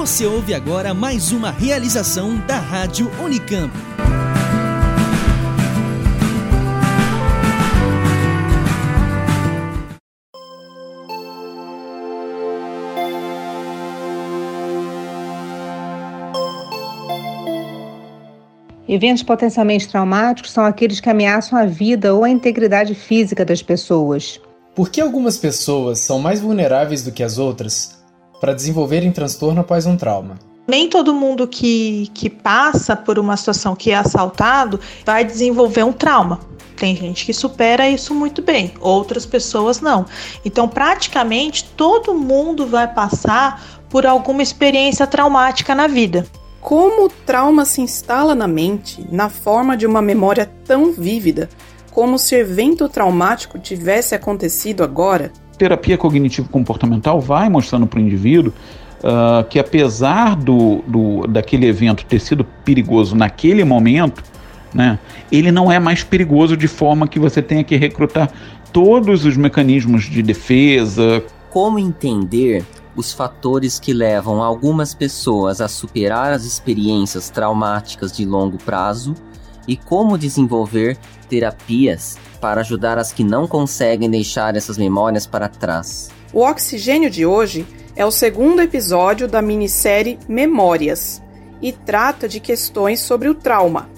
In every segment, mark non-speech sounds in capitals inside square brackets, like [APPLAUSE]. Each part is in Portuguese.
Você ouve agora mais uma realização da Rádio Unicamp. Eventos potencialmente traumáticos são aqueles que ameaçam a vida ou a integridade física das pessoas. Por que algumas pessoas são mais vulneráveis do que as outras para desenvolverem transtorno após um trauma? Nem todo mundo que, que passa por uma situação que é assaltado vai desenvolver um trauma. Tem gente que supera isso muito bem, outras pessoas não. Então, praticamente todo mundo vai passar por alguma experiência traumática na vida. Como o trauma se instala na mente na forma de uma memória tão vívida, como se o evento traumático tivesse acontecido agora? Terapia cognitivo-comportamental vai mostrando para o indivíduo uh, que, apesar do, do, daquele evento ter sido perigoso naquele momento, né, ele não é mais perigoso de forma que você tenha que recrutar todos os mecanismos de defesa. Como entender os fatores que levam algumas pessoas a superar as experiências traumáticas de longo prazo e como desenvolver terapias para ajudar as que não conseguem deixar essas memórias para trás. O Oxigênio de hoje é o segundo episódio da minissérie Memórias e trata de questões sobre o trauma.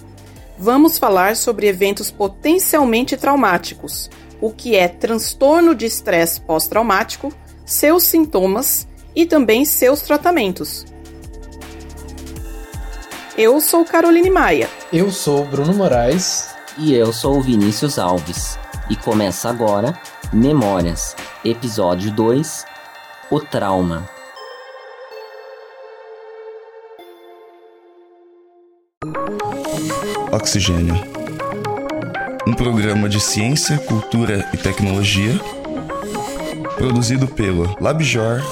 Vamos falar sobre eventos potencialmente traumáticos, o que é transtorno de estresse pós-traumático seus sintomas e também seus tratamentos. Eu sou Caroline Maia. Eu sou Bruno Moraes. E eu sou Vinícius Alves. E começa agora Memórias, episódio 2 O Trauma. Oxigênio um programa de ciência, cultura e tecnologia produzido pelo LabJor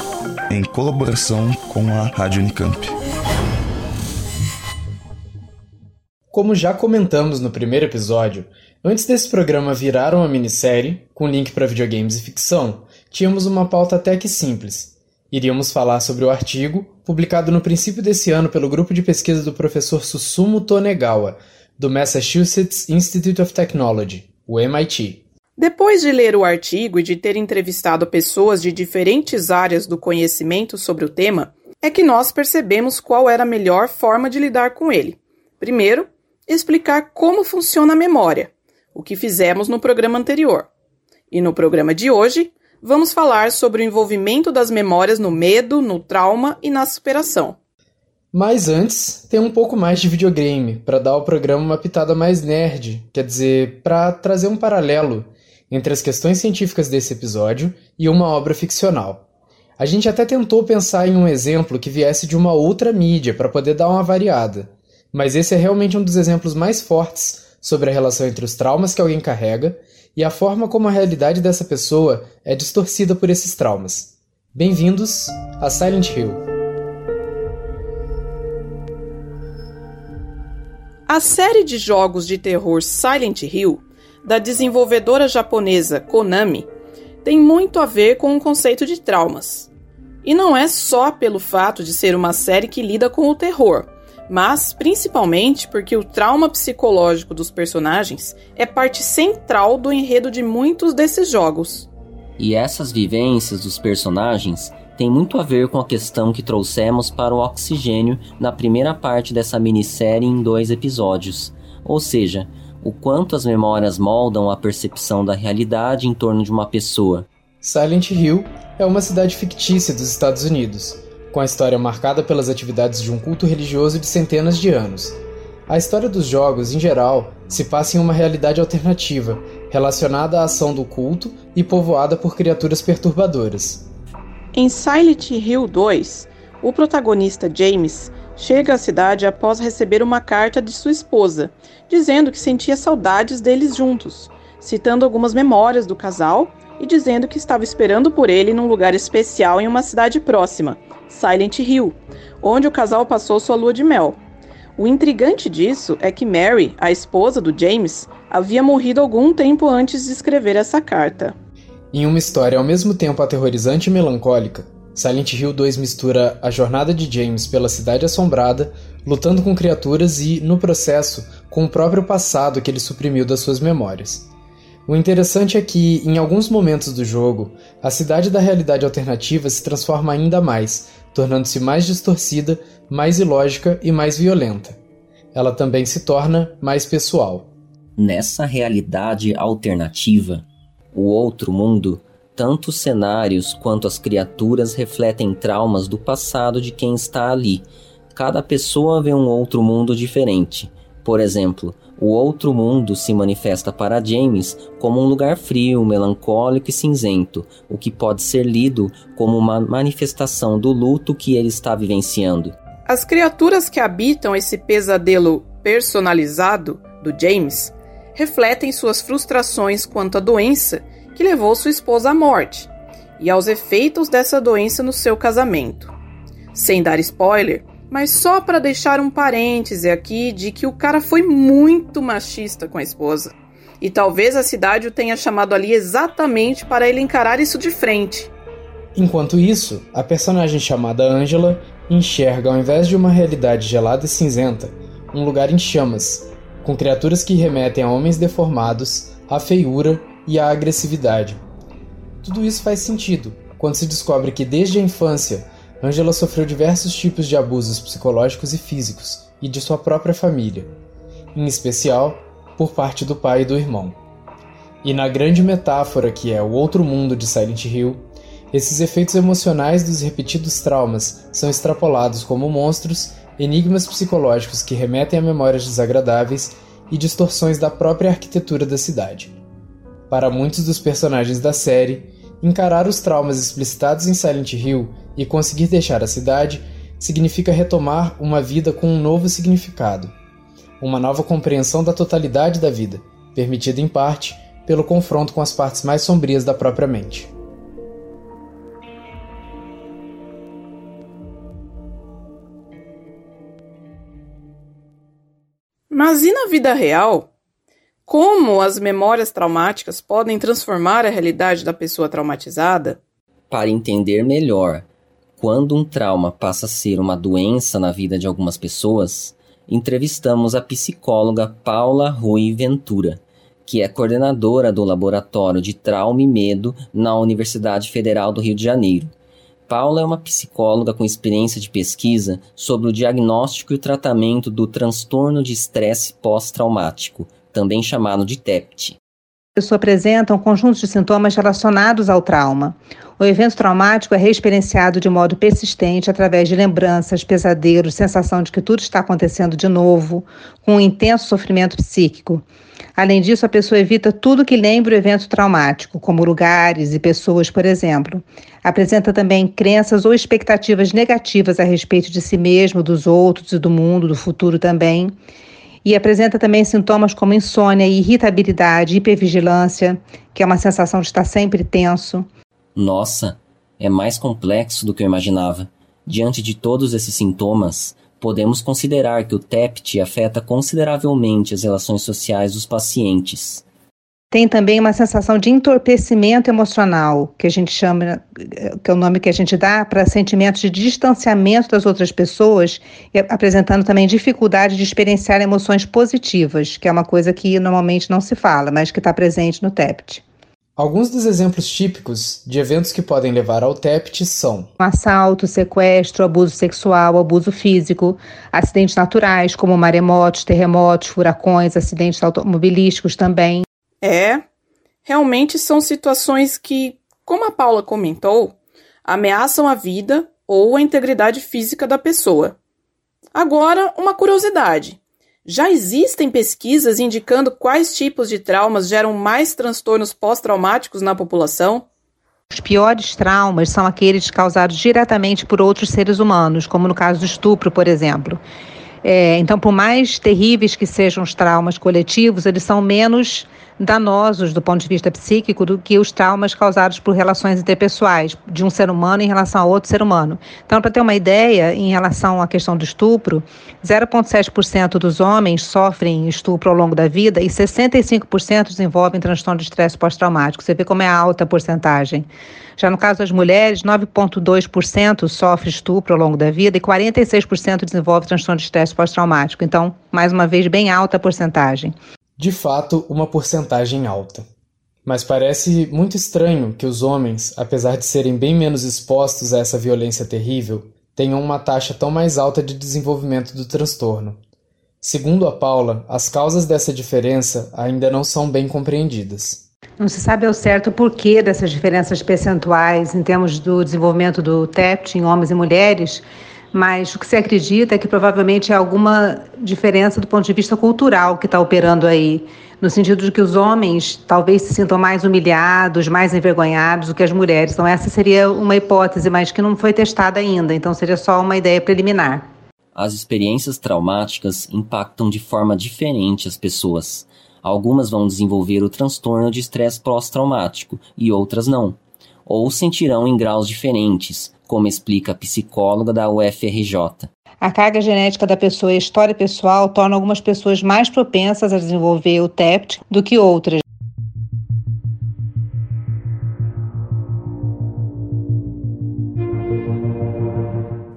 em colaboração com a Rádio Unicamp. Como já comentamos no primeiro episódio, antes desse programa virar uma minissérie, com link para videogames e ficção, tínhamos uma pauta até que simples. Iríamos falar sobre o artigo, publicado no princípio desse ano pelo grupo de pesquisa do professor Susumu Tonegawa, do Massachusetts Institute of Technology, o MIT, depois de ler o artigo e de ter entrevistado pessoas de diferentes áreas do conhecimento sobre o tema, é que nós percebemos qual era a melhor forma de lidar com ele. Primeiro, explicar como funciona a memória, o que fizemos no programa anterior. E no programa de hoje, vamos falar sobre o envolvimento das memórias no medo, no trauma e na superação. Mas antes, tem um pouco mais de videogame, para dar ao programa uma pitada mais nerd, quer dizer, para trazer um paralelo entre as questões científicas desse episódio e uma obra ficcional. A gente até tentou pensar em um exemplo que viesse de uma outra mídia para poder dar uma variada, mas esse é realmente um dos exemplos mais fortes sobre a relação entre os traumas que alguém carrega e a forma como a realidade dessa pessoa é distorcida por esses traumas. Bem-vindos a Silent Hill. A série de jogos de terror Silent Hill da desenvolvedora japonesa Konami tem muito a ver com o conceito de traumas. E não é só pelo fato de ser uma série que lida com o terror, mas principalmente porque o trauma psicológico dos personagens é parte central do enredo de muitos desses jogos. E essas vivências dos personagens têm muito a ver com a questão que trouxemos para o oxigênio na primeira parte dessa minissérie em dois episódios, ou seja, o quanto as memórias moldam a percepção da realidade em torno de uma pessoa. Silent Hill é uma cidade fictícia dos Estados Unidos, com a história marcada pelas atividades de um culto religioso de centenas de anos. A história dos jogos, em geral, se passa em uma realidade alternativa, relacionada à ação do culto e povoada por criaturas perturbadoras. Em Silent Hill 2, o protagonista James chega à cidade após receber uma carta de sua esposa, dizendo que sentia saudades deles juntos, citando algumas memórias do casal e dizendo que estava esperando por ele num lugar especial em uma cidade próxima, Silent Hill, onde o casal passou sua lua de mel. O intrigante disso é que Mary, a esposa do James, havia morrido algum tempo antes de escrever essa carta. Em uma história ao mesmo tempo aterrorizante e melancólica, Silent Hill 2 mistura a jornada de James pela cidade assombrada, lutando com criaturas e, no processo, com o próprio passado que ele suprimiu das suas memórias. O interessante é que, em alguns momentos do jogo, a cidade da realidade alternativa se transforma ainda mais, tornando-se mais distorcida, mais ilógica e mais violenta. Ela também se torna mais pessoal. Nessa realidade alternativa, o outro mundo, tanto os cenários quanto as criaturas refletem traumas do passado de quem está ali. Cada pessoa vê um outro mundo diferente. Por exemplo, o outro mundo se manifesta para James como um lugar frio, melancólico e cinzento, o que pode ser lido como uma manifestação do luto que ele está vivenciando. As criaturas que habitam esse pesadelo personalizado do James refletem suas frustrações quanto à doença que levou sua esposa à morte e aos efeitos dessa doença no seu casamento. Sem dar spoiler, mas só para deixar um parêntese aqui de que o cara foi muito machista com a esposa. E talvez a cidade o tenha chamado ali exatamente para ele encarar isso de frente. Enquanto isso, a personagem chamada Angela enxerga, ao invés de uma realidade gelada e cinzenta, um lugar em chamas, com criaturas que remetem a homens deformados, à feiura e à agressividade. Tudo isso faz sentido quando se descobre que desde a infância Angela sofreu diversos tipos de abusos psicológicos e físicos e de sua própria família, em especial por parte do pai e do irmão. E na grande metáfora que é o outro mundo de Silent Hill, esses efeitos emocionais dos repetidos traumas são extrapolados como monstros, enigmas psicológicos que remetem a memórias desagradáveis e distorções da própria arquitetura da cidade. Para muitos dos personagens da série, encarar os traumas explicitados em Silent Hill e conseguir deixar a cidade significa retomar uma vida com um novo significado, uma nova compreensão da totalidade da vida, permitida em parte pelo confronto com as partes mais sombrias da própria mente. Mas e na vida real? Como as memórias traumáticas podem transformar a realidade da pessoa traumatizada? Para entender melhor quando um trauma passa a ser uma doença na vida de algumas pessoas, entrevistamos a psicóloga Paula Rui Ventura, que é coordenadora do Laboratório de Trauma e Medo na Universidade Federal do Rio de Janeiro. Paula é uma psicóloga com experiência de pesquisa sobre o diagnóstico e o tratamento do transtorno de estresse pós-traumático, também chamado de TEPT. A pessoa apresenta um conjunto de sintomas relacionados ao trauma. O evento traumático é reexperienciado de modo persistente através de lembranças, pesadelos, sensação de que tudo está acontecendo de novo, com um intenso sofrimento psíquico. Além disso, a pessoa evita tudo que lembre o evento traumático, como lugares e pessoas, por exemplo. Apresenta também crenças ou expectativas negativas a respeito de si mesmo, dos outros e do mundo, do futuro também e apresenta também sintomas como insônia, irritabilidade, hipervigilância, que é uma sensação de estar sempre tenso. Nossa, é mais complexo do que eu imaginava. Diante de todos esses sintomas, podemos considerar que o TEPT afeta consideravelmente as relações sociais dos pacientes. Tem também uma sensação de entorpecimento emocional, que a gente chama, que é o nome que a gente dá para sentimentos de distanciamento das outras pessoas, apresentando também dificuldade de experienciar emoções positivas, que é uma coisa que normalmente não se fala, mas que está presente no TEPT. Alguns dos exemplos típicos de eventos que podem levar ao TEPT são assalto, sequestro, abuso sexual, abuso físico, acidentes naturais como maremotos, terremotos, furacões, acidentes automobilísticos também. É, realmente são situações que, como a Paula comentou, ameaçam a vida ou a integridade física da pessoa. Agora, uma curiosidade. Já existem pesquisas indicando quais tipos de traumas geram mais transtornos pós-traumáticos na população? Os piores traumas são aqueles causados diretamente por outros seres humanos, como no caso do estupro, por exemplo. É, então, por mais terríveis que sejam os traumas coletivos, eles são menos danosos do ponto de vista psíquico do que os traumas causados por relações interpessoais de um ser humano em relação a outro ser humano. Então, para ter uma ideia, em relação à questão do estupro, 0,7% dos homens sofrem estupro ao longo da vida e 65% desenvolvem transtorno de estresse pós-traumático. Você vê como é alta a porcentagem. Já no caso das mulheres, 9,2% sofre estupro ao longo da vida e 46% desenvolve transtorno de estresse pós-traumático. Então, mais uma vez, bem alta a porcentagem. De fato, uma porcentagem alta. Mas parece muito estranho que os homens, apesar de serem bem menos expostos a essa violência terrível, tenham uma taxa tão mais alta de desenvolvimento do transtorno. Segundo a Paula, as causas dessa diferença ainda não são bem compreendidas. Não se sabe ao certo o porquê dessas diferenças percentuais em termos do desenvolvimento do TEPT em homens e mulheres, mas o que se acredita é que provavelmente é alguma diferença do ponto de vista cultural que está operando aí, no sentido de que os homens talvez se sintam mais humilhados, mais envergonhados do que as mulheres. Então, essa seria uma hipótese, mas que não foi testada ainda, então seria só uma ideia preliminar. As experiências traumáticas impactam de forma diferente as pessoas. Algumas vão desenvolver o transtorno de estresse pós-traumático e outras não. Ou sentirão em graus diferentes, como explica a psicóloga da UFRJ. A carga genética da pessoa e a história pessoal tornam algumas pessoas mais propensas a desenvolver o TEPT do que outras.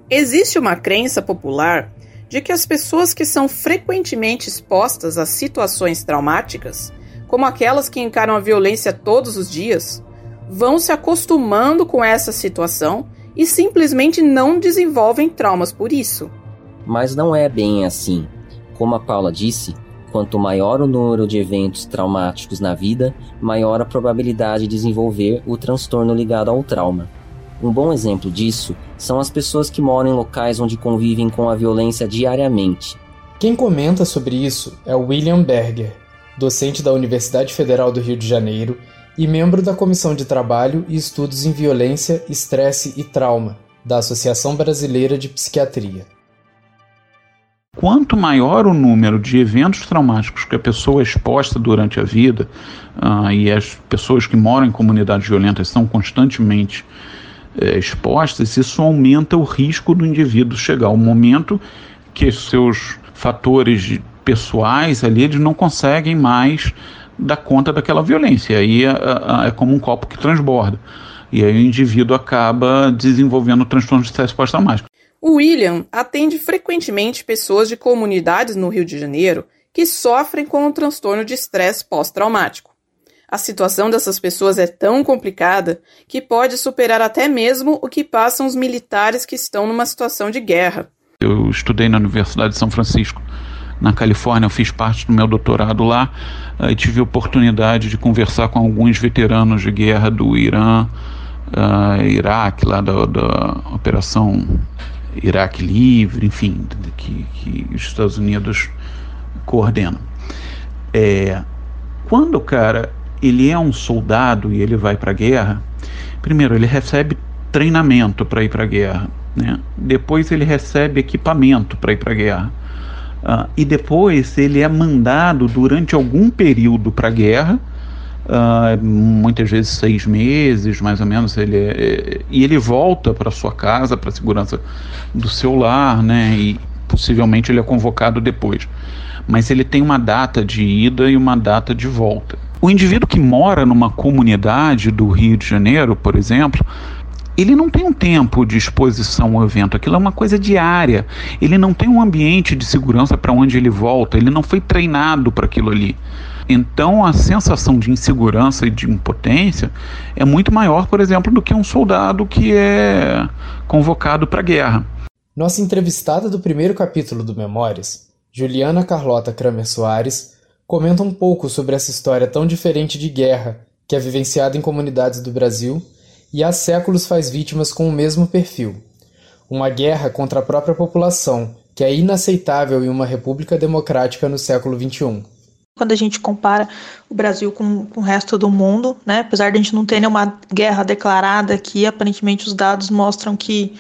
Existe uma crença popular de que as pessoas que são frequentemente expostas a situações traumáticas, como aquelas que encaram a violência todos os dias, vão se acostumando com essa situação e simplesmente não desenvolvem traumas por isso. Mas não é bem assim. Como a Paula disse, quanto maior o número de eventos traumáticos na vida, maior a probabilidade de desenvolver o transtorno ligado ao trauma. Um bom exemplo disso são as pessoas que moram em locais onde convivem com a violência diariamente. Quem comenta sobre isso é o William Berger, docente da Universidade Federal do Rio de Janeiro e membro da Comissão de Trabalho e Estudos em Violência, Estresse e Trauma, da Associação Brasileira de Psiquiatria. Quanto maior o número de eventos traumáticos que a pessoa é exposta durante a vida, uh, e as pessoas que moram em comunidades violentas são constantemente uh, expostas, isso aumenta o risco do indivíduo chegar ao momento que seus fatores pessoais ali eles não conseguem mais dar conta daquela violência. Aí é, é, como um copo que transborda. E aí o indivíduo acaba desenvolvendo transtorno de estresse pós-traumático. O William atende frequentemente pessoas de comunidades no Rio de Janeiro que sofrem com o transtorno de estresse pós-traumático. A situação dessas pessoas é tão complicada que pode superar até mesmo o que passam os militares que estão numa situação de guerra. Eu estudei na Universidade de São Francisco na Califórnia, eu fiz parte do meu doutorado lá uh, e tive oportunidade de conversar com alguns veteranos de guerra do Irã, uh, Iraque, lá da, da Operação Iraque Livre, enfim, que, que os Estados Unidos coordenam. É, quando o cara ele é um soldado e ele vai para a guerra, primeiro ele recebe treinamento para ir para a guerra, né? depois ele recebe equipamento para ir para a guerra Uh, e depois ele é mandado durante algum período para a guerra, uh, muitas vezes seis meses, mais ou menos, ele é, é e ele volta para sua casa, para a segurança do seu lar, né? E possivelmente ele é convocado depois. Mas ele tem uma data de ida e uma data de volta. O indivíduo que mora numa comunidade do Rio de Janeiro, por exemplo, ele não tem um tempo de exposição ao evento, aquilo é uma coisa diária. Ele não tem um ambiente de segurança para onde ele volta, ele não foi treinado para aquilo ali. Então a sensação de insegurança e de impotência é muito maior, por exemplo, do que um soldado que é convocado para a guerra. Nossa entrevistada do primeiro capítulo do Memórias, Juliana Carlota Kramer Soares, comenta um pouco sobre essa história tão diferente de guerra que é vivenciada em comunidades do Brasil e há séculos faz vítimas com o mesmo perfil. Uma guerra contra a própria população, que é inaceitável em uma república democrática no século XXI. Quando a gente compara o Brasil com, com o resto do mundo, né, apesar de a gente não ter nenhuma guerra declarada aqui, aparentemente os dados mostram que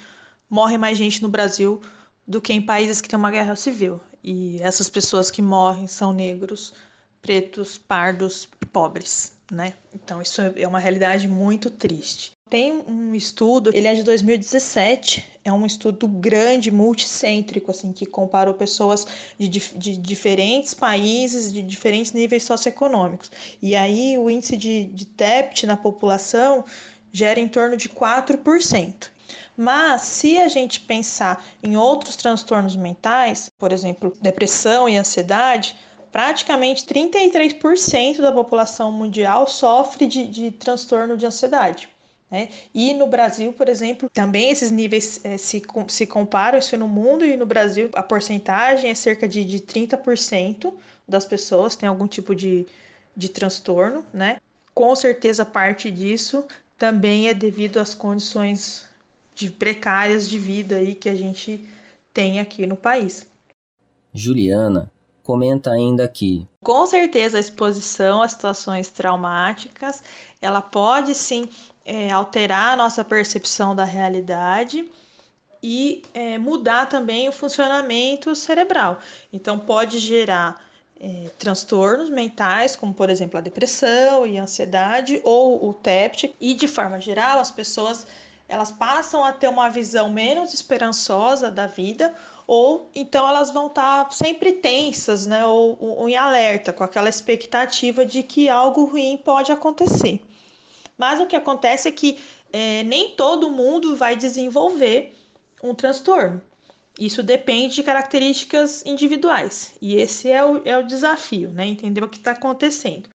morre mais gente no Brasil do que em países que têm uma guerra civil. E essas pessoas que morrem são negros, pretos, pardos e pobres, né? Então isso é uma realidade muito triste. Tem um estudo, ele é de 2017, é um estudo grande, multicêntrico, assim, que comparou pessoas de, de diferentes países, de diferentes níveis socioeconômicos. E aí o índice de, de TEPT na população gera em torno de 4%. Mas se a gente pensar em outros transtornos mentais, por exemplo, depressão e ansiedade, praticamente 33% da população mundial sofre de, de transtorno de ansiedade. Né? E no Brasil, por exemplo, também esses níveis é, se, se comparam, isso no mundo e no Brasil a porcentagem é cerca de, de 30% das pessoas têm algum tipo de, de transtorno, né? Com certeza parte disso também é devido às condições de precárias de vida aí que a gente tem aqui no país. Juliana comenta ainda que com certeza a exposição a situações traumáticas ela pode sim é, alterar a nossa percepção da realidade e é, mudar também o funcionamento cerebral. Então pode gerar é, transtornos mentais, como por exemplo a depressão e a ansiedade ou o TEPT, e de forma geral as pessoas elas passam a ter uma visão menos esperançosa da vida, ou então elas vão estar sempre tensas, né, ou, ou em alerta, com aquela expectativa de que algo ruim pode acontecer. Mas o que acontece é que é, nem todo mundo vai desenvolver um transtorno. Isso depende de características individuais. E esse é o, é o desafio, né? Entender o que está acontecendo.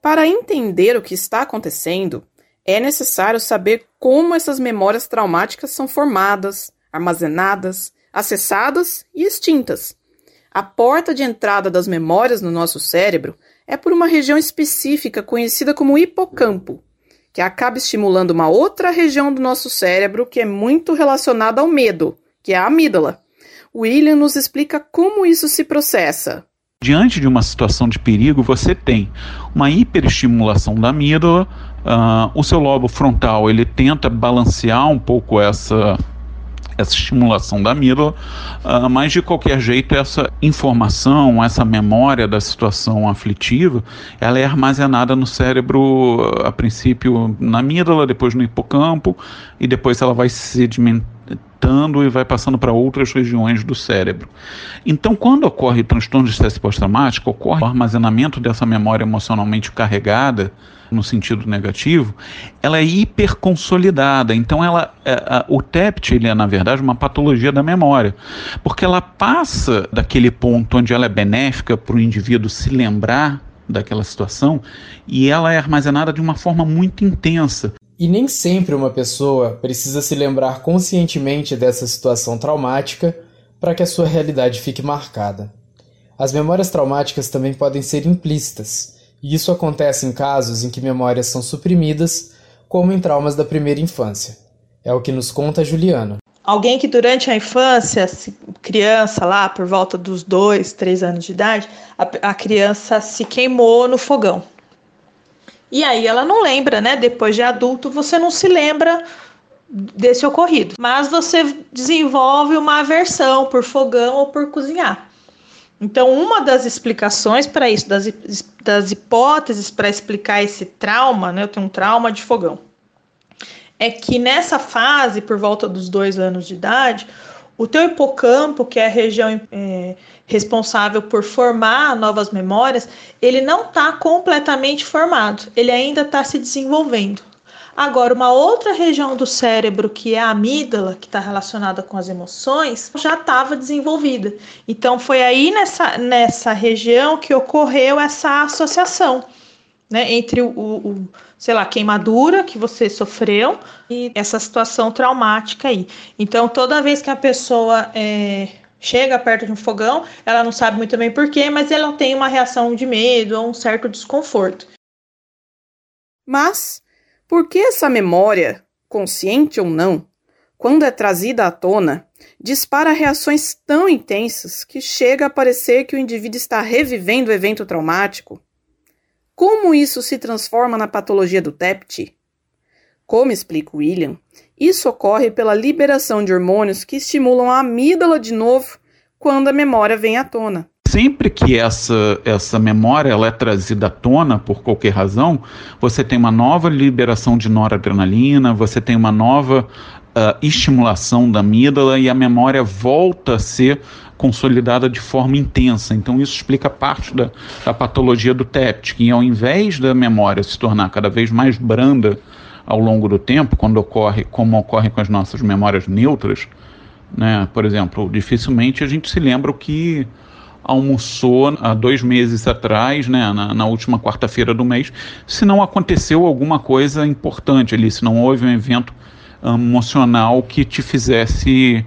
Para entender o que está acontecendo, é necessário saber como essas memórias traumáticas são formadas, armazenadas, acessadas e extintas. A porta de entrada das memórias no nosso cérebro é por uma região específica conhecida como hipocampo, que acaba estimulando uma outra região do nosso cérebro que é muito relacionada ao medo, que é a amígdala. William nos explica como isso se processa. Diante de uma situação de perigo, você tem uma hiperestimulação da amígdala, Uh, o seu lobo frontal ele tenta balancear um pouco essa essa estimulação da amígdala, uh, mas de qualquer jeito essa informação, essa memória da situação aflitiva, ela é armazenada no cérebro, a princípio na amígdala, depois no hipocampo e depois ela vai se sedimentando e vai passando para outras regiões do cérebro. Então, quando ocorre transtorno de estresse pós-traumático, ocorre o armazenamento dessa memória emocionalmente carregada no sentido negativo, ela é hiperconsolidada. Então, ela, é, a, o TEPT ele é, na verdade, uma patologia da memória, porque ela passa daquele ponto onde ela é benéfica para o indivíduo se lembrar daquela situação e ela é armazenada de uma forma muito intensa. E nem sempre uma pessoa precisa se lembrar conscientemente dessa situação traumática para que a sua realidade fique marcada. As memórias traumáticas também podem ser implícitas e isso acontece em casos em que memórias são suprimidas, como em traumas da primeira infância. É o que nos conta Juliana. Alguém que durante a infância, criança lá, por volta dos dois, três anos de idade, a, a criança se queimou no fogão. E aí ela não lembra, né? Depois de adulto, você não se lembra desse ocorrido. Mas você desenvolve uma aversão por fogão ou por cozinhar. Então, uma das explicações para isso, das, das hipóteses para explicar esse trauma, né? Eu tenho um trauma de fogão. É que nessa fase, por volta dos dois anos de idade, o teu hipocampo, que é a região é, responsável por formar novas memórias, ele não está completamente formado, ele ainda está se desenvolvendo. Agora, uma outra região do cérebro, que é a amígdala, que está relacionada com as emoções, já estava desenvolvida. Então, foi aí nessa, nessa região que ocorreu essa associação. Né, entre o, o, sei lá, queimadura que você sofreu e essa situação traumática aí. Então, toda vez que a pessoa é, chega perto de um fogão, ela não sabe muito bem porquê, mas ela tem uma reação de medo ou um certo desconforto. Mas por que essa memória, consciente ou não, quando é trazida à tona, dispara reações tão intensas que chega a parecer que o indivíduo está revivendo o evento traumático? Como isso se transforma na patologia do TEPT? Como explica William, isso ocorre pela liberação de hormônios que estimulam a amígdala de novo quando a memória vem à tona. Sempre que essa, essa memória ela é trazida à tona por qualquer razão, você tem uma nova liberação de noradrenalina, você tem uma nova uh, estimulação da amígdala e a memória volta a ser consolidada de forma intensa. Então, isso explica parte da, da patologia do TEPT, que ao invés da memória se tornar cada vez mais branda ao longo do tempo, quando ocorre, como ocorre com as nossas memórias neutras, né? por exemplo, dificilmente a gente se lembra o que almoçou há dois meses atrás, né, na, na última quarta-feira do mês, se não aconteceu alguma coisa importante ali, se não houve um evento emocional que te fizesse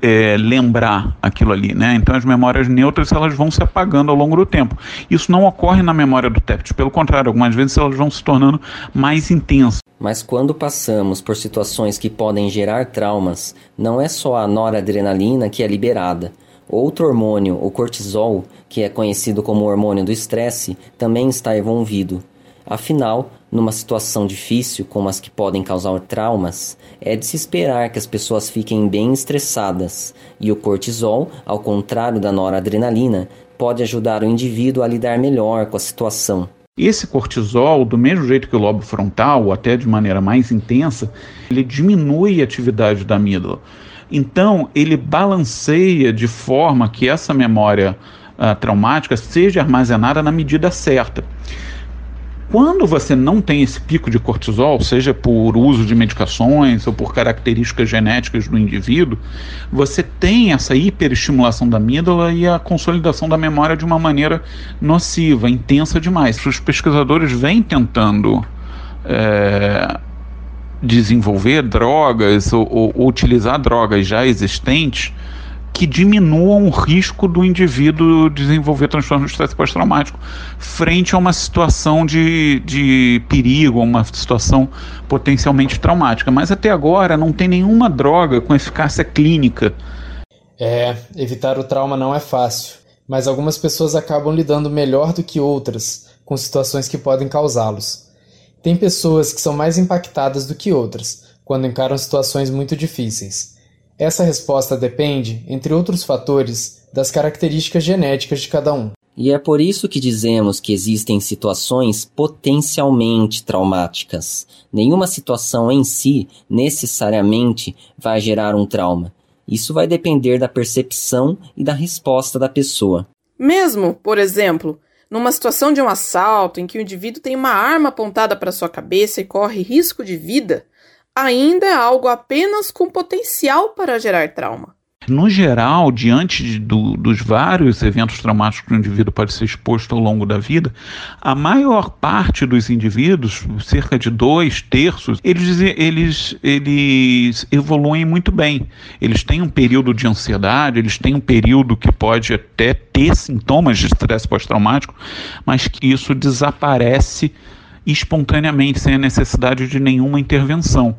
é, lembrar aquilo ali, né? Então as memórias neutras elas vão se apagando ao longo do tempo. Isso não ocorre na memória do TEPT, pelo contrário, algumas vezes elas vão se tornando mais intensas. Mas quando passamos por situações que podem gerar traumas, não é só a noradrenalina que é liberada. Outro hormônio, o cortisol, que é conhecido como hormônio do estresse, também está envolvido. Afinal, numa situação difícil como as que podem causar traumas, é de se esperar que as pessoas fiquem bem estressadas, e o cortisol, ao contrário da noradrenalina, pode ajudar o indivíduo a lidar melhor com a situação. Esse cortisol, do mesmo jeito que o lobo frontal, ou até de maneira mais intensa, ele diminui a atividade da amígdala. Então, ele balanceia de forma que essa memória uh, traumática seja armazenada na medida certa. Quando você não tem esse pico de cortisol, seja por uso de medicações ou por características genéticas do indivíduo, você tem essa hiperestimulação da amígdala e a consolidação da memória de uma maneira nociva, intensa demais. Os pesquisadores vêm tentando é, desenvolver drogas ou, ou utilizar drogas já existentes que diminuam o risco do indivíduo desenvolver transtorno de estresse pós-traumático frente a uma situação de, de perigo, uma situação potencialmente traumática. Mas até agora não tem nenhuma droga com eficácia clínica. É, evitar o trauma não é fácil, mas algumas pessoas acabam lidando melhor do que outras com situações que podem causá-los. Tem pessoas que são mais impactadas do que outras quando encaram situações muito difíceis. Essa resposta depende, entre outros fatores, das características genéticas de cada um. E é por isso que dizemos que existem situações potencialmente traumáticas. Nenhuma situação em si necessariamente vai gerar um trauma. Isso vai depender da percepção e da resposta da pessoa. Mesmo, por exemplo, numa situação de um assalto em que o indivíduo tem uma arma apontada para sua cabeça e corre risco de vida, ainda é algo apenas com potencial para gerar trauma. No geral, diante de, do, dos vários eventos traumáticos que o indivíduo pode ser exposto ao longo da vida, a maior parte dos indivíduos, cerca de dois terços, eles, eles, eles evoluem muito bem. Eles têm um período de ansiedade, eles têm um período que pode até ter sintomas de estresse pós-traumático, mas que isso desaparece espontaneamente, sem a necessidade de nenhuma intervenção.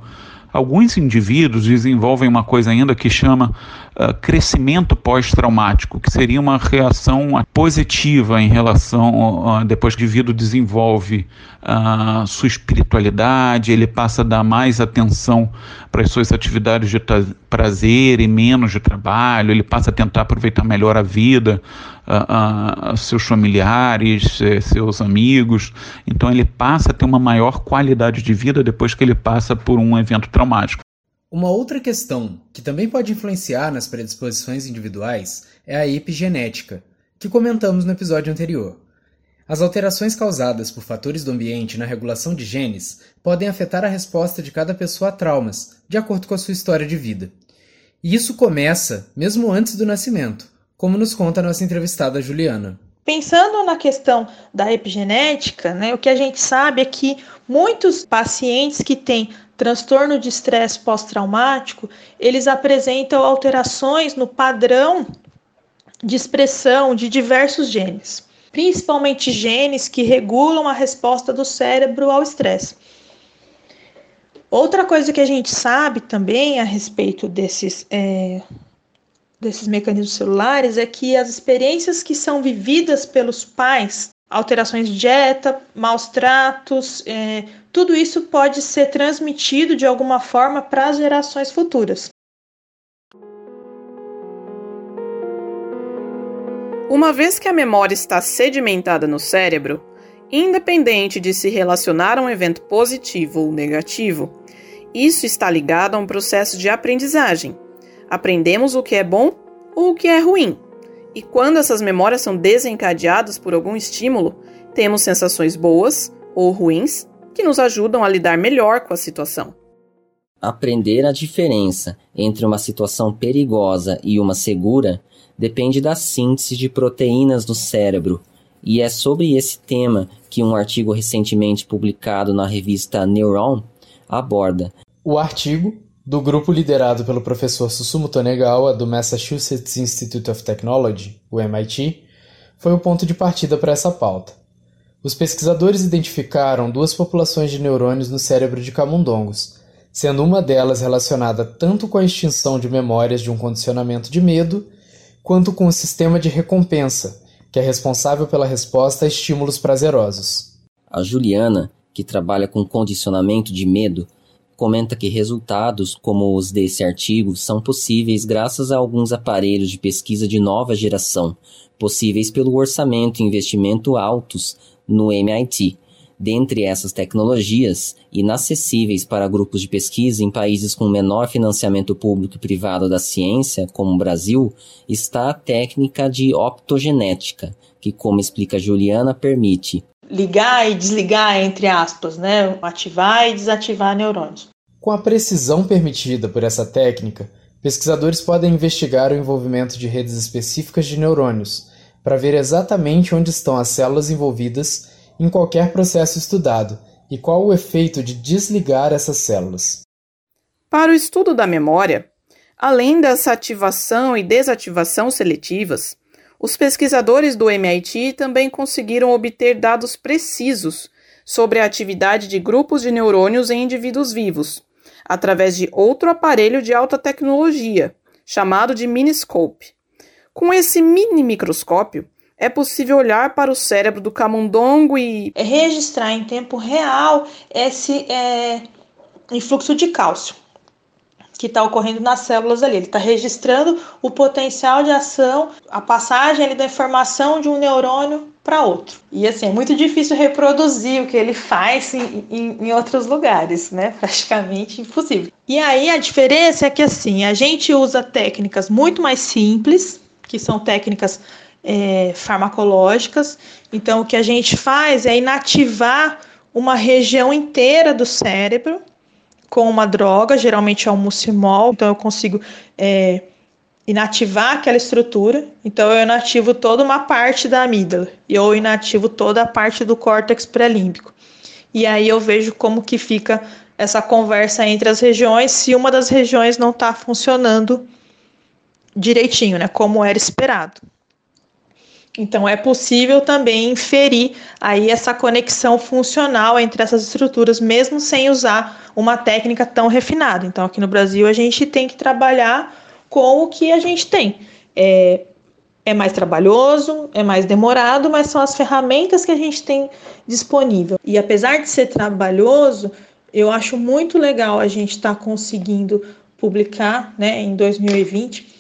Alguns indivíduos desenvolvem uma coisa ainda que chama uh, crescimento pós-traumático, que seria uma reação positiva em relação, uh, depois que o indivíduo desenvolve uh, sua espiritualidade, ele passa a dar mais atenção para as suas atividades de prazer e menos de trabalho, ele passa a tentar aproveitar melhor a vida, uh, seus familiares, eh, seus amigos. Então ele passa a ter uma maior qualidade de vida depois que ele passa por um evento traumático. Uma outra questão que também pode influenciar nas predisposições individuais é a epigenética, que comentamos no episódio anterior. As alterações causadas por fatores do ambiente na regulação de genes podem afetar a resposta de cada pessoa a traumas, de acordo com a sua história de vida. E isso começa mesmo antes do nascimento, como nos conta a nossa entrevistada Juliana. Pensando na questão da epigenética, né, o que a gente sabe é que muitos pacientes que têm transtorno de estresse pós-traumático, eles apresentam alterações no padrão de expressão de diversos genes, principalmente genes que regulam a resposta do cérebro ao estresse. Outra coisa que a gente sabe também a respeito desses é, desses mecanismos celulares é que as experiências que são vividas pelos pais, alterações de dieta, maus tratos, é, tudo isso pode ser transmitido de alguma forma para as gerações futuras. Uma vez que a memória está sedimentada no cérebro, independente de se relacionar a um evento positivo ou negativo, isso está ligado a um processo de aprendizagem. Aprendemos o que é bom ou o que é ruim. E quando essas memórias são desencadeadas por algum estímulo, temos sensações boas ou ruins que nos ajudam a lidar melhor com a situação. Aprender a diferença entre uma situação perigosa e uma segura depende da síntese de proteínas no cérebro, e é sobre esse tema que um artigo recentemente publicado na revista Neuron aborda. O artigo, do grupo liderado pelo professor Susumu Tonegawa do Massachusetts Institute of Technology, o MIT, foi o ponto de partida para essa pauta. Os pesquisadores identificaram duas populações de neurônios no cérebro de camundongos, sendo uma delas relacionada tanto com a extinção de memórias de um condicionamento de medo, quanto com o sistema de recompensa, que é responsável pela resposta a estímulos prazerosos. A Juliana, que trabalha com condicionamento de medo, comenta que resultados como os desse artigo são possíveis graças a alguns aparelhos de pesquisa de nova geração, possíveis pelo orçamento e investimento altos no MIT. Dentre essas tecnologias, inacessíveis para grupos de pesquisa em países com menor financiamento público e privado da ciência, como o Brasil, está a técnica de optogenética, que, como explica Juliana, permite ligar e desligar, entre aspas, né? ativar e desativar neurônios. Com a precisão permitida por essa técnica, pesquisadores podem investigar o envolvimento de redes específicas de neurônios, para ver exatamente onde estão as células envolvidas em qualquer processo estudado e qual o efeito de desligar essas células. Para o estudo da memória, além dessa ativação e desativação seletivas, os pesquisadores do MIT também conseguiram obter dados precisos sobre a atividade de grupos de neurônios em indivíduos vivos, através de outro aparelho de alta tecnologia, chamado de Miniscope. Com esse mini microscópio, é possível olhar para o cérebro do camundongo e registrar em tempo real esse é, influxo de cálcio que está ocorrendo nas células ali. Ele está registrando o potencial de ação, a passagem ali da informação de um neurônio para outro. E assim, é muito difícil reproduzir o que ele faz em, em, em, outros lugares, né? [LAUGHS] Praticamente impossível. E aí a diferença é que assim, a gente usa técnicas muito mais simples, que são técnicas é, farmacológicas. Então, o que a gente faz é inativar uma região inteira do cérebro com uma droga, geralmente é um mucimol, então eu consigo é, inativar aquela estrutura. Então eu inativo toda uma parte da amígdala e eu inativo toda a parte do córtex pré-límbico. E aí eu vejo como que fica essa conversa entre as regiões se uma das regiões não está funcionando direitinho, né, como era esperado. Então é possível também inferir aí essa conexão funcional entre essas estruturas, mesmo sem usar uma técnica tão refinada. Então aqui no Brasil a gente tem que trabalhar com o que a gente tem. É, é mais trabalhoso, é mais demorado, mas são as ferramentas que a gente tem disponível. E apesar de ser trabalhoso, eu acho muito legal a gente estar tá conseguindo publicar né, em 2020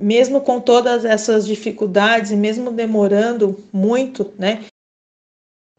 mesmo com todas essas dificuldades e mesmo demorando muito, né?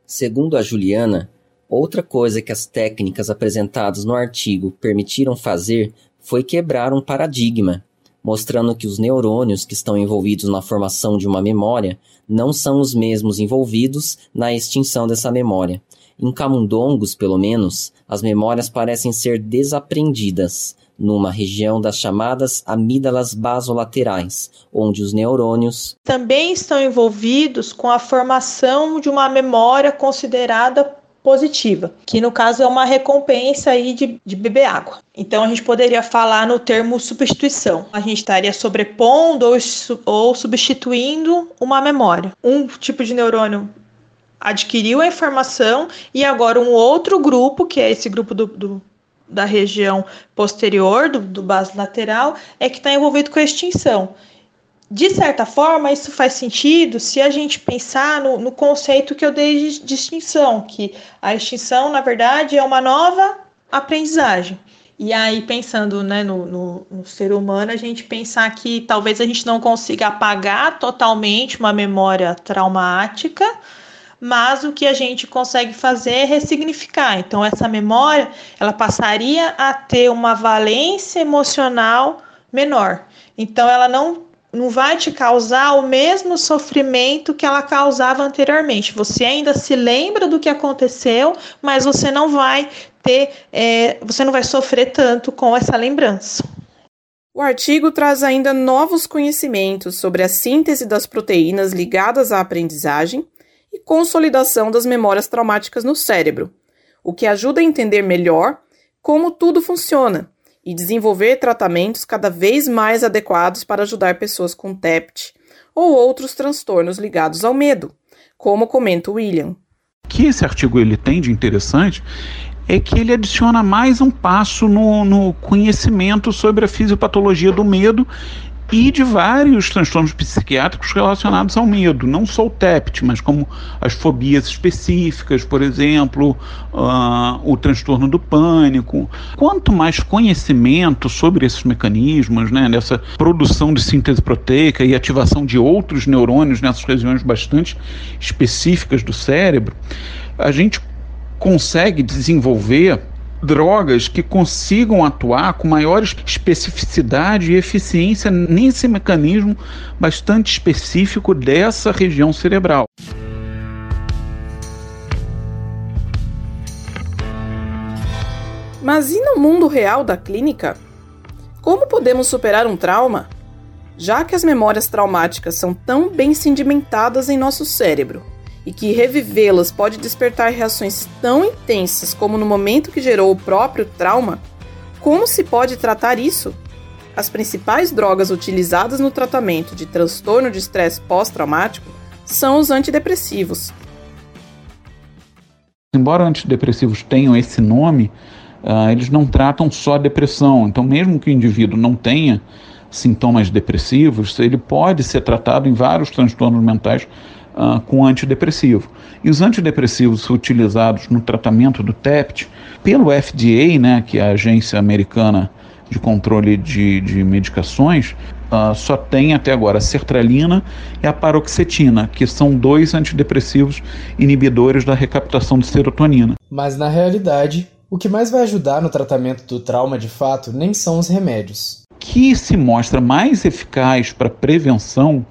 Segundo a Juliana, outra coisa que as técnicas apresentadas no artigo permitiram fazer foi quebrar um paradigma, mostrando que os neurônios que estão envolvidos na formação de uma memória não são os mesmos envolvidos na extinção dessa memória. Em camundongos, pelo menos, as memórias parecem ser desaprendidas, numa região das chamadas amígdalas basolaterais, onde os neurônios também estão envolvidos com a formação de uma memória considerada positiva, que no caso é uma recompensa aí de, de beber água. Então a gente poderia falar no termo substituição. A gente estaria sobrepondo ou, ou substituindo uma memória. Um tipo de neurônio adquiriu a informação e agora um outro grupo, que é esse grupo do, do da região posterior do, do base lateral é que está envolvido com a extinção. De certa forma, isso faz sentido se a gente pensar no, no conceito que eu dei de, de extinção, que a extinção, na verdade, é uma nova aprendizagem. E aí, pensando né, no, no, no, ser humano, a gente pensar que talvez a gente não consiga apagar totalmente uma memória traumática, mas o que a gente consegue fazer é ressignificar. Então, essa memória ela passaria a ter uma valência emocional menor. Então, ela não não vai te causar o mesmo sofrimento que ela causava anteriormente. Você ainda se lembra do que aconteceu, mas você não vai ter, é, você não vai sofrer tanto com essa lembrança. O artigo traz ainda novos conhecimentos sobre a síntese das proteínas ligadas à aprendizagem e consolidação das memórias traumáticas no cérebro, o que ajuda a entender melhor como tudo funciona e desenvolver tratamentos cada vez mais adequados para ajudar pessoas com TEPT ou outros transtornos ligados ao medo, como comenta William. O que esse artigo ele tem de interessante é que ele adiciona mais um passo no, no conhecimento sobre a fisiopatologia do medo e de vários transtornos psiquiátricos relacionados ao medo, não só o TEPT, mas como as fobias específicas, por exemplo, uh, o transtorno do pânico. Quanto mais conhecimento sobre esses mecanismos, né, produção de síntese proteica e ativação de outros neurônios nessas regiões bastante específicas do cérebro, a gente consegue desenvolver drogas que consigam atuar com maior especificidade e eficiência nesse mecanismo bastante específico dessa região cerebral. Mas e no mundo real da clínica? Como podemos superar um trauma? Já que as memórias traumáticas são tão bem sedimentadas em nosso cérebro, e que revivê-las pode despertar reações tão intensas como no momento que gerou o próprio trauma, como se pode tratar isso? As principais drogas utilizadas no tratamento de transtorno de estresse pós-traumático são os antidepressivos. Embora antidepressivos tenham esse nome, uh, eles não tratam só depressão. Então, mesmo que o indivíduo não tenha sintomas depressivos, ele pode ser tratado em vários transtornos mentais uh, com antidepressivo. E os antidepressivos utilizados no tratamento do TEPT pelo FDA, né, que é a agência americana de controle de, de medicações, uh, só tem até agora a sertralina e a paroxetina, que são dois antidepressivos inibidores da recaptação de serotonina. Mas na realidade, o que mais vai ajudar no tratamento do trauma de fato nem são os remédios. Que se mostra mais eficaz para prevenção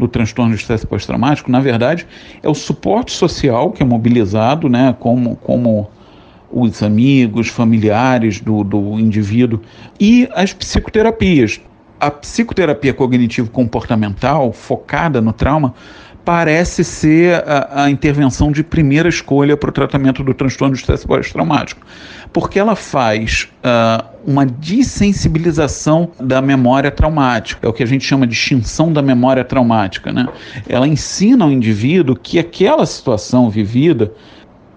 do transtorno de estresse pós-traumático, na verdade, é o suporte social que é mobilizado, né, como, como os amigos, familiares do, do indivíduo, e as psicoterapias. A psicoterapia cognitivo-comportamental, focada no trauma, parece ser a, a, intervenção de primeira escolha para o tratamento do transtorno de estresse pós-traumático, porque ela faz uh, uma dessensibilização da memória traumática, é o que a gente chama de extinção da memória traumática. Né? Ela ensina ao indivíduo que aquela situação vivida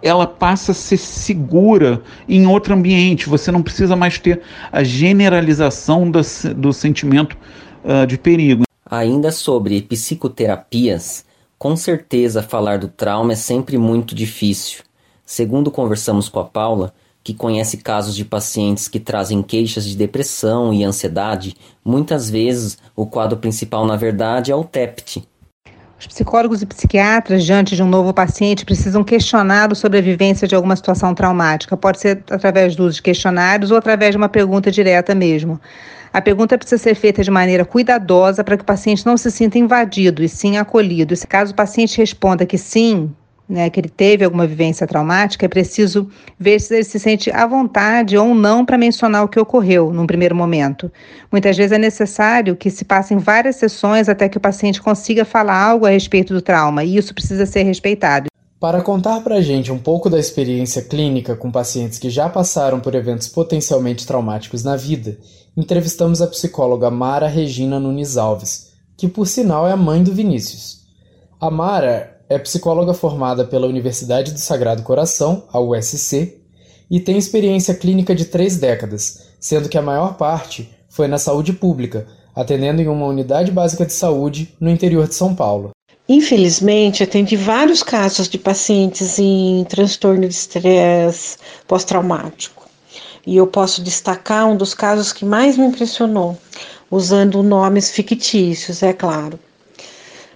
ela passa a ser segura em outro ambiente. Você não precisa mais ter a generalização do, do sentimento uh, de perigo. Ainda sobre psicoterapias, com certeza falar do trauma é sempre muito difícil. Segundo conversamos com a Paula, que conhece casos de pacientes que trazem queixas de depressão e ansiedade, muitas vezes o quadro principal, na verdade, é o TEPT. Os psicólogos e psiquiatras, diante de um novo paciente, precisam questioná-lo sobre a vivência de alguma situação traumática. Pode ser através do uso de questionários ou através de uma pergunta direta mesmo. A pergunta precisa ser feita de maneira cuidadosa para que o paciente não se sinta invadido e sim acolhido. Se caso o paciente responda que sim, né, que ele teve alguma vivência traumática, é preciso ver se ele se sente à vontade ou não para mencionar o que ocorreu num primeiro momento. Muitas vezes é necessário que se passem várias sessões até que o paciente consiga falar algo a respeito do trauma, e isso precisa ser respeitado. Para contar para a gente um pouco da experiência clínica com pacientes que já passaram por eventos potencialmente traumáticos na vida, entrevistamos a psicóloga Mara Regina Nunes Alves, que por sinal é a mãe do Vinícius. A Mara é psicóloga formada pela Universidade do Sagrado Coração, a USC, e tem experiência clínica de três décadas, sendo que a maior parte foi na saúde pública, atendendo em uma unidade básica de saúde no interior de São Paulo. Infelizmente, atendi vários casos de pacientes em transtorno de estresse pós-traumático. E eu posso destacar um dos casos que mais me impressionou, usando nomes fictícios, é claro.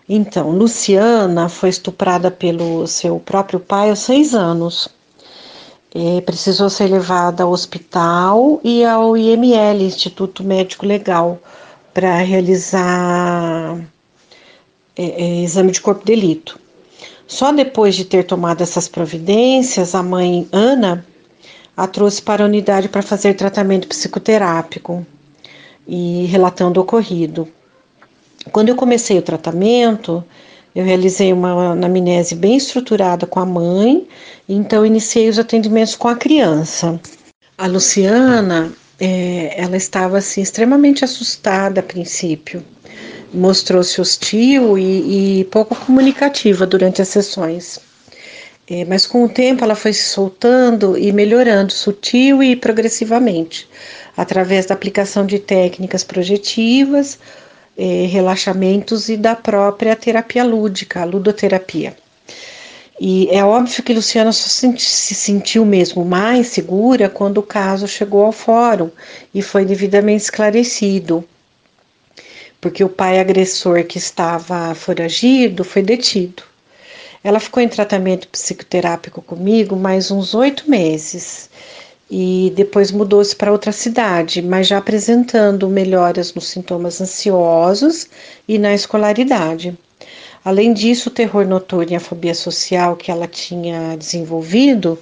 Então, Luciana foi estuprada pelo seu próprio pai aos seis anos. É, precisou ser levada ao hospital e ao IML, Instituto Médico Legal, para realizar é, é, exame de corpo de delito. Só depois de ter tomado essas providências, a mãe Ana a trouxe para a unidade para fazer tratamento psicoterápico e relatando o ocorrido. Quando eu comecei o tratamento, eu realizei uma anamnese bem estruturada com a mãe, então iniciei os atendimentos com a criança. A Luciana, é, ela estava assim extremamente assustada a princípio mostrou-se hostil e, e, pouco comunicativa durante as sessões. É, mas com o tempo ela foi se soltando e melhorando sutil e progressivamente, através da aplicação de técnicas projetivas, é, relaxamentos e da própria terapia lúdica, a ludoterapia. E é óbvio que Luciana se sentiu mesmo mais segura quando o caso chegou ao fórum e foi devidamente esclarecido porque o pai agressor que estava foragido foi detido. Ela ficou em tratamento psicoterápico comigo mais uns oito meses e depois mudou-se para outra cidade, mas já apresentando melhoras nos sintomas ansiosos e na escolaridade. Além disso, o terror noturno e a fobia social que ela tinha desenvolvido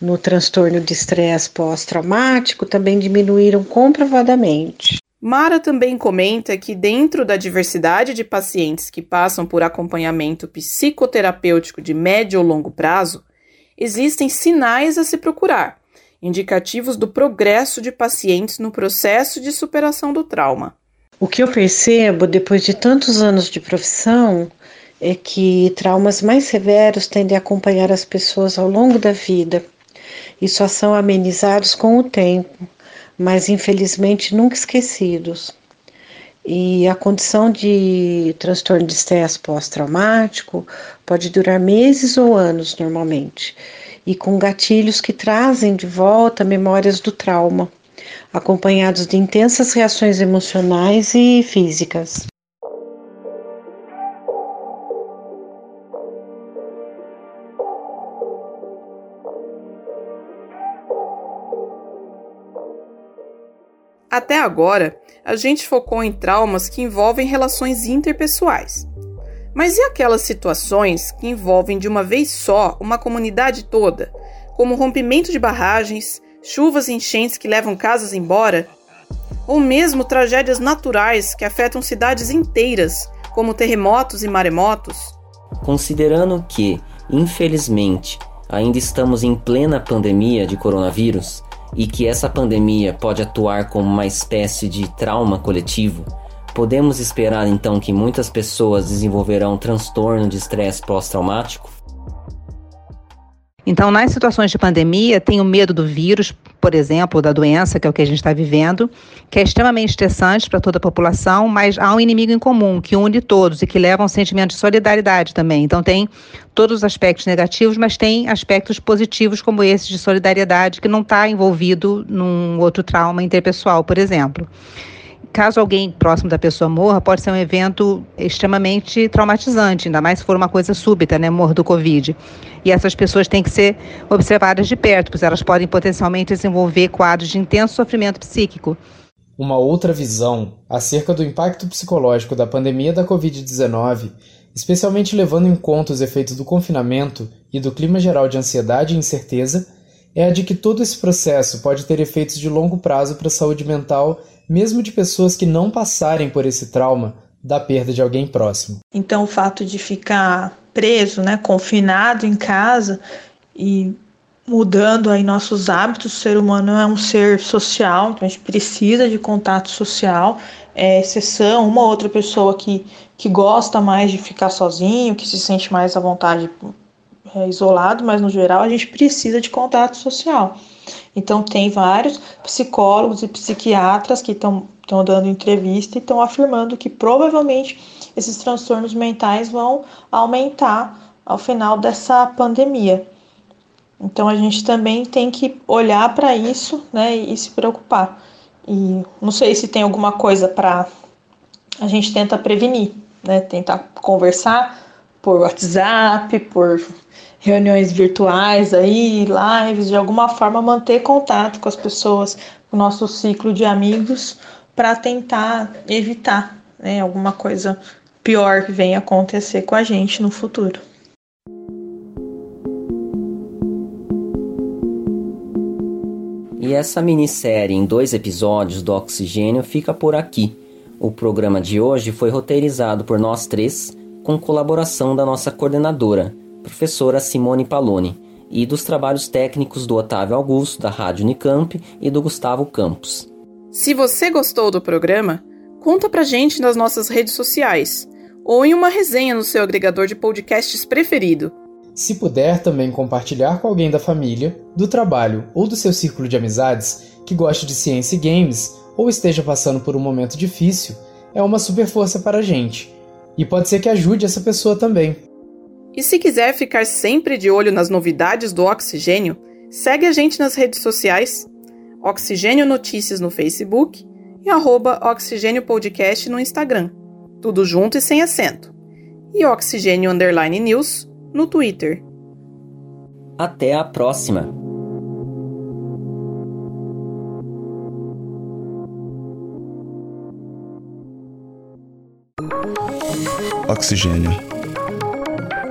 no transtorno de estresse pós-traumático também diminuíram comprovadamente. Mara também comenta que, dentro da diversidade de pacientes que passam por acompanhamento psicoterapêutico de médio ou longo prazo, existem sinais a se procurar, indicativos do progresso de pacientes no processo de superação do trauma. O que eu percebo depois de tantos anos de profissão é que traumas mais severos tendem a acompanhar as pessoas ao longo da vida e só são amenizados com o tempo mas infelizmente nunca esquecidos. E a condição de transtorno de estresse pós-traumático pode durar meses ou anos normalmente, e com gatilhos que trazem de volta memórias do trauma, acompanhados de intensas reações emocionais e físicas. Até agora, a gente focou em traumas que envolvem relações interpessoais. Mas e aquelas situações que envolvem de uma vez só uma comunidade toda, como rompimento de barragens, chuvas e enchentes que levam casas embora, ou mesmo tragédias naturais que afetam cidades inteiras, como terremotos e maremotos? Considerando que, infelizmente, ainda estamos em plena pandemia de coronavírus, e que essa pandemia pode atuar como uma espécie de trauma coletivo, podemos esperar então que muitas pessoas desenvolverão transtorno de estresse pós-traumático? Então, nas situações de pandemia, tem o medo do vírus, por exemplo, da doença, que é o que a gente está vivendo, que é extremamente estressante para toda a população, mas há um inimigo em comum que une todos e que leva um sentimento de solidariedade também. Então, tem todos os aspectos negativos, mas tem aspectos positivos, como esse de solidariedade, que não está envolvido num outro trauma interpessoal, por exemplo caso alguém próximo da pessoa morra, pode ser um evento extremamente traumatizante, ainda mais se for uma coisa súbita, né, morro do Covid. E essas pessoas têm que ser observadas de perto, pois elas podem potencialmente desenvolver quadros de intenso sofrimento psíquico. Uma outra visão acerca do impacto psicológico da pandemia da Covid-19, especialmente levando em conta os efeitos do confinamento e do clima geral de ansiedade e incerteza, é a de que todo esse processo pode ter efeitos de longo prazo para a saúde mental mesmo de pessoas que não passarem por esse trauma da perda de alguém próximo. Então, o fato de ficar preso, né, confinado em casa e mudando aí nossos hábitos, o ser humano é um ser social, então a gente precisa de contato social, é exceção, uma outra pessoa que, que gosta mais de ficar sozinho, que se sente mais à vontade é, isolado, mas no geral a gente precisa de contato social. Então, tem vários psicólogos e psiquiatras que estão dando entrevista e estão afirmando que provavelmente esses transtornos mentais vão aumentar ao final dessa pandemia. Então a gente também tem que olhar para isso, né, e se preocupar. E não sei se tem alguma coisa para a gente tenta prevenir, né, tentar conversar por WhatsApp, por reuniões virtuais aí, lives, de alguma forma manter contato com as pessoas, com o nosso ciclo de amigos, para tentar evitar né, alguma coisa pior que venha acontecer com a gente no futuro. E essa minissérie em dois episódios do Oxigênio fica por aqui. O programa de hoje foi roteirizado por nós três, com colaboração da nossa coordenadora, professora Simone Paloni, e dos trabalhos técnicos do Otávio Augusto, da Rádio Unicamp, e do Gustavo Campos. Se você gostou do programa, conta pra gente nas nossas redes sociais ou em uma resenha no seu agregador de podcasts preferido. Se puder também compartilhar com alguém da família, do trabalho ou do seu círculo de amizades que goste de ciência e games ou esteja passando por um momento difícil, é uma super força para a gente. E pode ser que ajude essa pessoa também. E se quiser ficar sempre de olho nas novidades do Oxigênio, segue a gente nas redes sociais, Oxigênio Notícias no Facebook e arroba Oxigênio Podcast no Instagram, tudo junto e sem acento, e Oxigênio Underline News no Twitter. Até a próxima! Oxigênio.